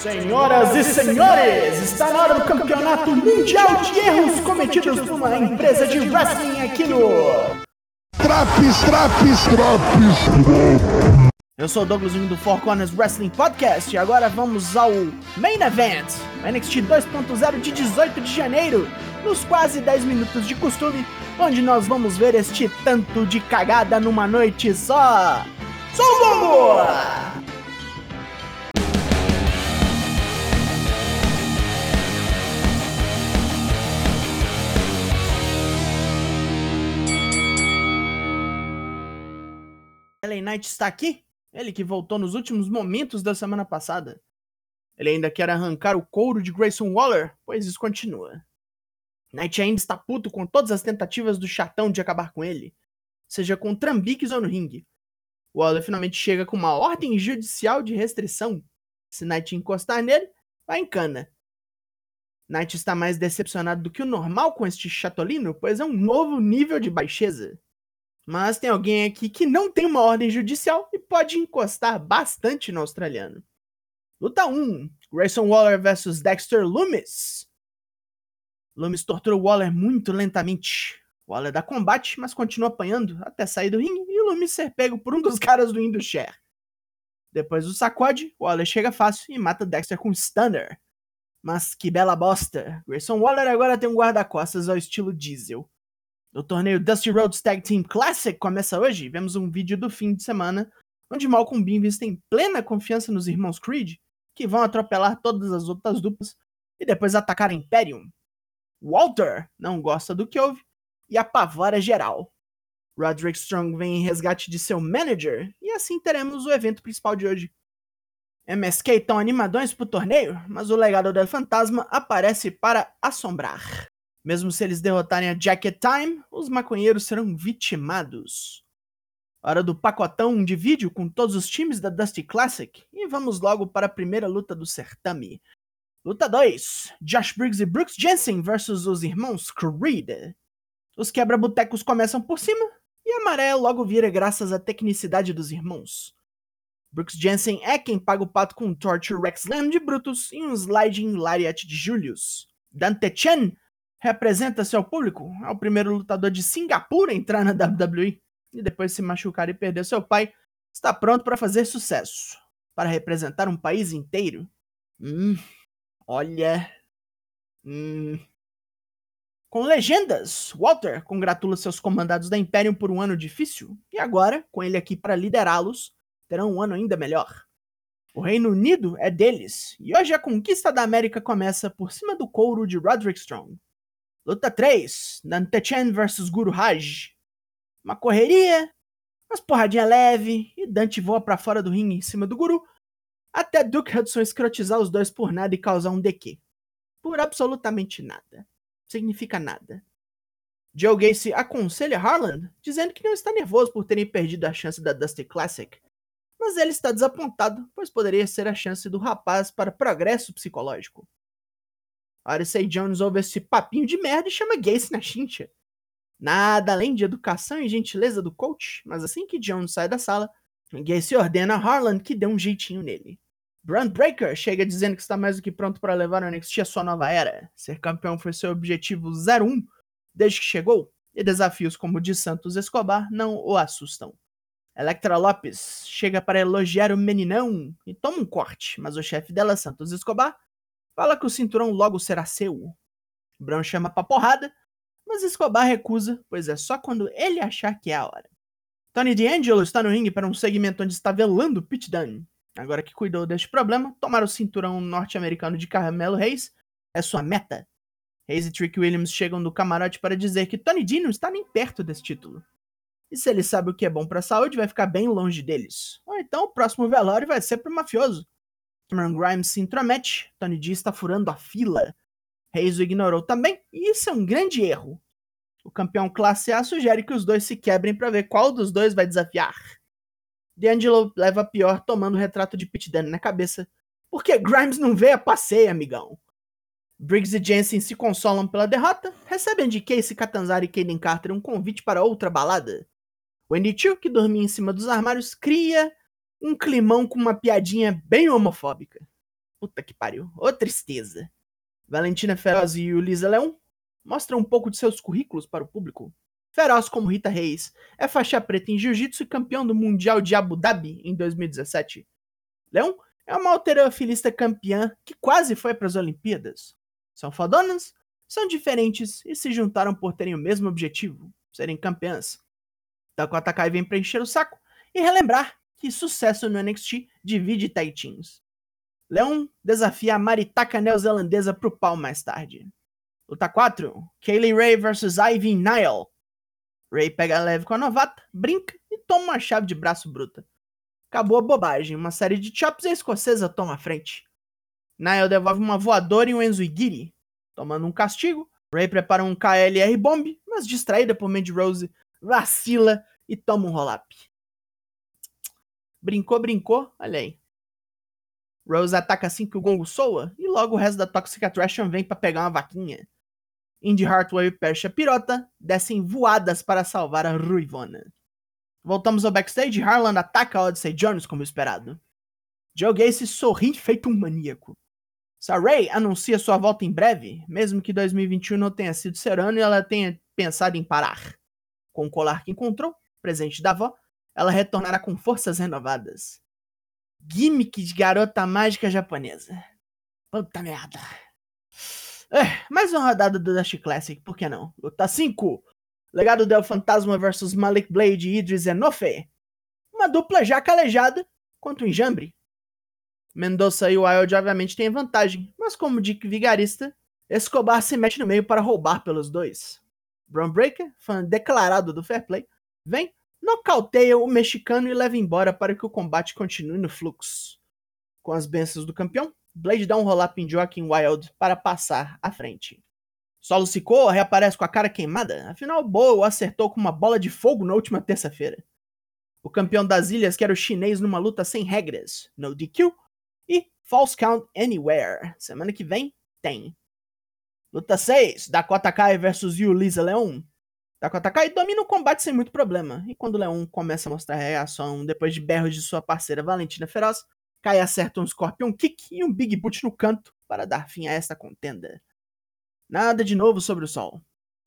Senhoras e senhores, está na hora do campeonato mundial de erros cometidos por uma empresa de wrestling aqui no. Traps, traps, traps. Eu sou o Douglas do Four Corners Wrestling Podcast e agora vamos ao Main Event, o NXT 2.0 de 18 de janeiro, nos quase 10 minutos de costume, onde nós vamos ver este tanto de cagada numa noite só. Só vamos! LA Knight está aqui? Ele que voltou nos últimos momentos da semana passada. Ele ainda quer arrancar o couro de Grayson Waller, pois isso continua. Knight ainda está puto com todas as tentativas do chatão de acabar com ele, seja com trambiques ou no ringue. Waller finalmente chega com uma ordem judicial de restrição. Se Knight encostar nele, vai em cana. Knight está mais decepcionado do que o normal com este chatolino, pois é um novo nível de baixeza. Mas tem alguém aqui que não tem uma ordem judicial e pode encostar bastante no australiano. Luta 1: Grayson Waller versus Dexter Loomis. Loomis tortura Waller muito lentamente. Waller dá combate, mas continua apanhando até sair do ringue e Loomis ser pego por um dos caras do Indushare. Depois do sacode, Waller chega fácil e mata Dexter com Stunner. Mas que bela bosta! Grayson Waller agora tem um guarda-costas ao estilo Diesel. O torneio Dusty Rhodes Tag Team Classic começa hoje. Vemos um vídeo do fim de semana onde Malcolm Beanvis tem plena confiança nos irmãos Creed, que vão atropelar todas as outras duplas e depois atacar Imperium. Walter não gosta do que ouve e apavora geral. Roderick Strong vem em resgate de seu manager e assim teremos o evento principal de hoje. MSK estão animadões pro torneio, mas o legado del fantasma aparece para assombrar. Mesmo se eles derrotarem a Jacket Time, os maconheiros serão vitimados. Hora do pacotão de vídeo com todos os times da Dusty Classic e vamos logo para a primeira luta do certame. Luta 2: Josh Briggs e Brooks Jensen versus os irmãos Creed. Os quebra-botecos começam por cima e a maré logo vira graças à tecnicidade dos irmãos. Brooks Jensen é quem paga o pato com um Torture Rex Slam de Brutus e um Sliding Lariat de Julius. Dante Chen representa-se ao público, é o primeiro lutador de Singapura a entrar na WWE e depois se machucar e perder seu pai, está pronto para fazer sucesso, para representar um país inteiro. Hum, olha. Hum. Com legendas, Walter congratula seus comandados da Imperium por um ano difícil e agora, com ele aqui para liderá-los, terão um ano ainda melhor. O Reino Unido é deles, e hoje a conquista da América começa por cima do couro de Roderick Strong. Luta 3, Chen vs Guru Raj. Uma correria, umas porradinha leve, e Dante voa para fora do ringue em cima do Guru, até Duke Hudson escrotizar os dois por nada e causar um DQ. Por absolutamente nada. Significa nada. Joe Gacy aconselha Harland, dizendo que não está nervoso por terem perdido a chance da Dusty Classic, mas ele está desapontado, pois poderia ser a chance do rapaz para progresso psicológico. Odyssey Jones ouve esse papinho de merda e chama Gacy na chincha. Nada além de educação e gentileza do coach, mas assim que Jones sai da sala, Gacy ordena a Harlan que dê um jeitinho nele. Brand Breaker chega dizendo que está mais do que pronto para levar o NXT à sua nova era. Ser campeão foi seu objetivo 01 desde que chegou, e desafios como o de Santos Escobar não o assustam. Electra Lopes chega para elogiar o meninão e toma um corte, mas o chefe dela, Santos Escobar, Fala que o cinturão logo será seu. Brown chama pra porrada, mas Escobar recusa, pois é só quando ele achar que é a hora. Tony D'Angelo está no ringue para um segmento onde está velando Pete Dunne. Agora que cuidou deste problema, tomar o cinturão norte-americano de Carmelo Reis é sua meta. Reis e Trick Williams chegam do camarote para dizer que Tony D não está nem perto desse título. E se ele sabe o que é bom para a saúde, vai ficar bem longe deles. Ou então o próximo velório vai ser pro mafioso. Cameron Grimes se intromete, Tony D está furando a fila. Reis o ignorou também, e isso é um grande erro. O campeão classe A sugere que os dois se quebrem para ver qual dos dois vai desafiar. D'Angelo leva a pior tomando o retrato de Pete Dunne na cabeça, porque Grimes não vê a passeia, amigão. Briggs e Jensen se consolam pela derrota, recebem de Casey Catanzaro e Kaden Carter um convite para outra balada. Wendy Chu, que dormia em cima dos armários, cria um climão com uma piadinha bem homofóbica. Puta que pariu. Ô tristeza. Valentina Feroz e Ulisa Leão mostram um pouco de seus currículos para o público. Feroz como Rita Reis é faixa preta em jiu-jitsu e campeão do Mundial de Abu Dhabi em 2017. Leão é uma alterofilista campeã que quase foi para as Olimpíadas. São fodonas, são diferentes e se juntaram por terem o mesmo objetivo, serem campeãs. Dakota Kai vem preencher o saco e relembrar que sucesso no NXT divide tag teams. Leon desafia a maritaka neozelandesa pro pau mais tarde. Luta 4, Kaylee Ray vs Ivy Nile. Ray pega leve com a novata, brinca e toma uma chave de braço bruta. Acabou a bobagem, uma série de chops e a escocesa toma a frente. Nile devolve uma voadora e um Enzugiri. Tomando um castigo, Ray prepara um KLR Bomb, mas distraída por Mandy Rose, vacila e toma um roll-up. Brincou, brincou, olha aí. Rose ataca assim que o gongo soa, e logo o resto da Toxic Attraction vem para pegar uma vaquinha. Indy Hartwell e Persia Pirota descem voadas para salvar a Ruivona. Voltamos ao backstage Harlan ataca Odyssey Jones como esperado. Joe Gacy sorri feito um maníaco. Saray anuncia sua volta em breve, mesmo que 2021 não tenha sido seu ano e ela tenha pensado em parar. Com o colar que encontrou, presente da avó, ela retornará com forças renovadas. Gimmick de garota mágica japonesa. Puta merda. É, mais uma rodada do Dash Classic, por que não? Luta 5. Legado del Fantasma vs Malik Blade e Idris Enofe. Uma dupla já calejada quanto o enjambre. Mendoza e Wild obviamente têm vantagem, mas como Dick Vigarista, Escobar se mete no meio para roubar pelos dois. Brown Breaker, fã declarado do Fair Play, vem nocauteia o mexicano e leva embora para que o combate continue no fluxo. Com as bênçãos do campeão, Blade dá um roll-up em Joaquim Wild para passar à frente. Solo Sikoa reaparece com a cara queimada, afinal Boa acertou com uma bola de fogo na última terça-feira. O campeão das ilhas quer o chinês numa luta sem regras, no DQ, e False Count Anywhere. Semana que vem tem. Luta 6, Dakota Kai vs Yulisa Leon. Dakota Kai domina o combate sem muito problema, e quando Leon começa a mostrar reação depois de berros de sua parceira Valentina Feroz, Kai acerta um Scorpion Kick e um Big Boot no canto para dar fim a esta contenda. Nada de novo sobre o sol.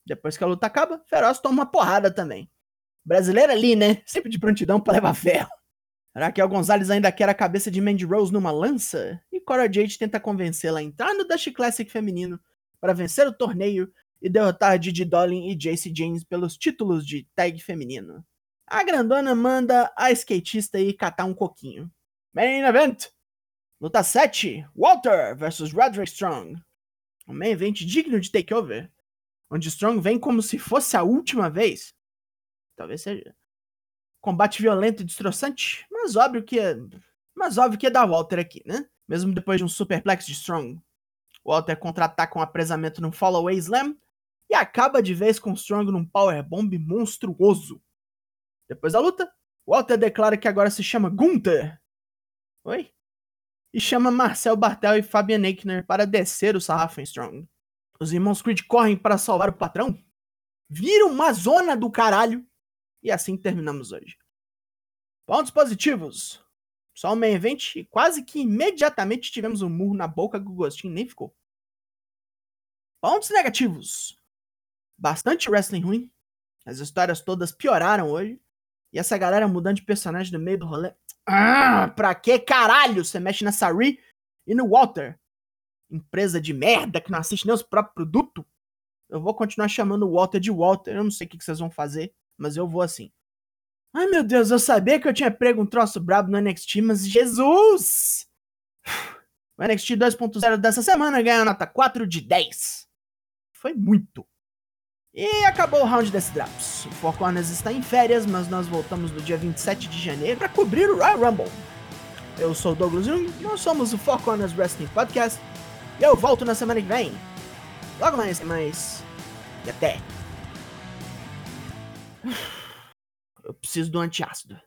Depois que a luta acaba, Feroz toma uma porrada também. Brasileira ali, né? Sempre de prontidão para levar ferro. Raquel Gonzalez ainda quer a cabeça de Mandy Rose numa lança, e Cora Jade tenta convencê-la a entrar no Dash Classic feminino para vencer o torneio e derrotar Didi Dolin e Jace James pelos títulos de tag feminino. A grandona manda a skatista ir catar um coquinho. Main Event! Luta 7, Walter vs Roderick Strong. Um main event digno de takeover, onde Strong vem como se fosse a última vez. Talvez seja. Combate violento e destroçante, mas óbvio que é. Mas óbvio que é da Walter aqui, né? Mesmo depois de um superplex de Strong. Walter contra-ataca um apresamento no Follow-Away Slam acaba de vez com Strong num powerbomb monstruoso. Depois da luta, Walter declara que agora se chama Gunther. Oi? E chama Marcel Bartel e Fabian Eichner para descer o sarrafo em Strong. Os irmãos Creed correm para salvar o patrão. Viram uma zona do caralho. E assim terminamos hoje. Pontos positivos. Só o main event e quase que imediatamente tivemos um murro na boca que o gostinho nem ficou. Pontos negativos bastante wrestling ruim. As histórias todas pioraram hoje. E essa galera mudando de personagem no meio do rolê. Ah, pra que caralho você mexe nessa Ri e no Walter? Empresa de merda que não assiste nem os próprios produtos. Eu vou continuar chamando o Walter de Walter. Eu não sei o que vocês vão fazer, mas eu vou assim. Ai meu Deus, eu sabia que eu tinha pego um troço brabo no NXT, mas Jesus! O NXT 2.0 dessa semana ganha nota 4 de 10. Foi muito. E acabou o round desse Drops. O Four Corners está em férias, mas nós voltamos no dia 27 de janeiro para cobrir o Royal Rumble. Eu sou o Douglas Jung, nós somos o Four Corners Wrestling Podcast, e eu volto na semana que vem. Logo mais, mais. E até. Eu preciso do antiácido.